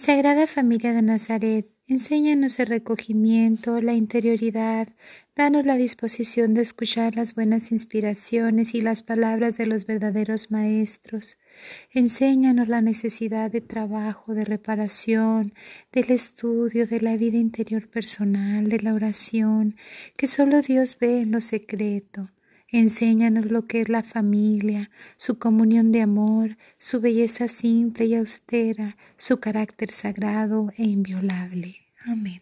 Sagrada Familia de Nazaret, enséñanos el recogimiento, la interioridad, danos la disposición de escuchar las buenas inspiraciones y las palabras de los verdaderos maestros. Enséñanos la necesidad de trabajo, de reparación, del estudio, de la vida interior personal, de la oración, que solo Dios ve en lo secreto. Enséñanos lo que es la familia, su comunión de amor, su belleza simple y austera, su carácter sagrado e inviolable. Amén.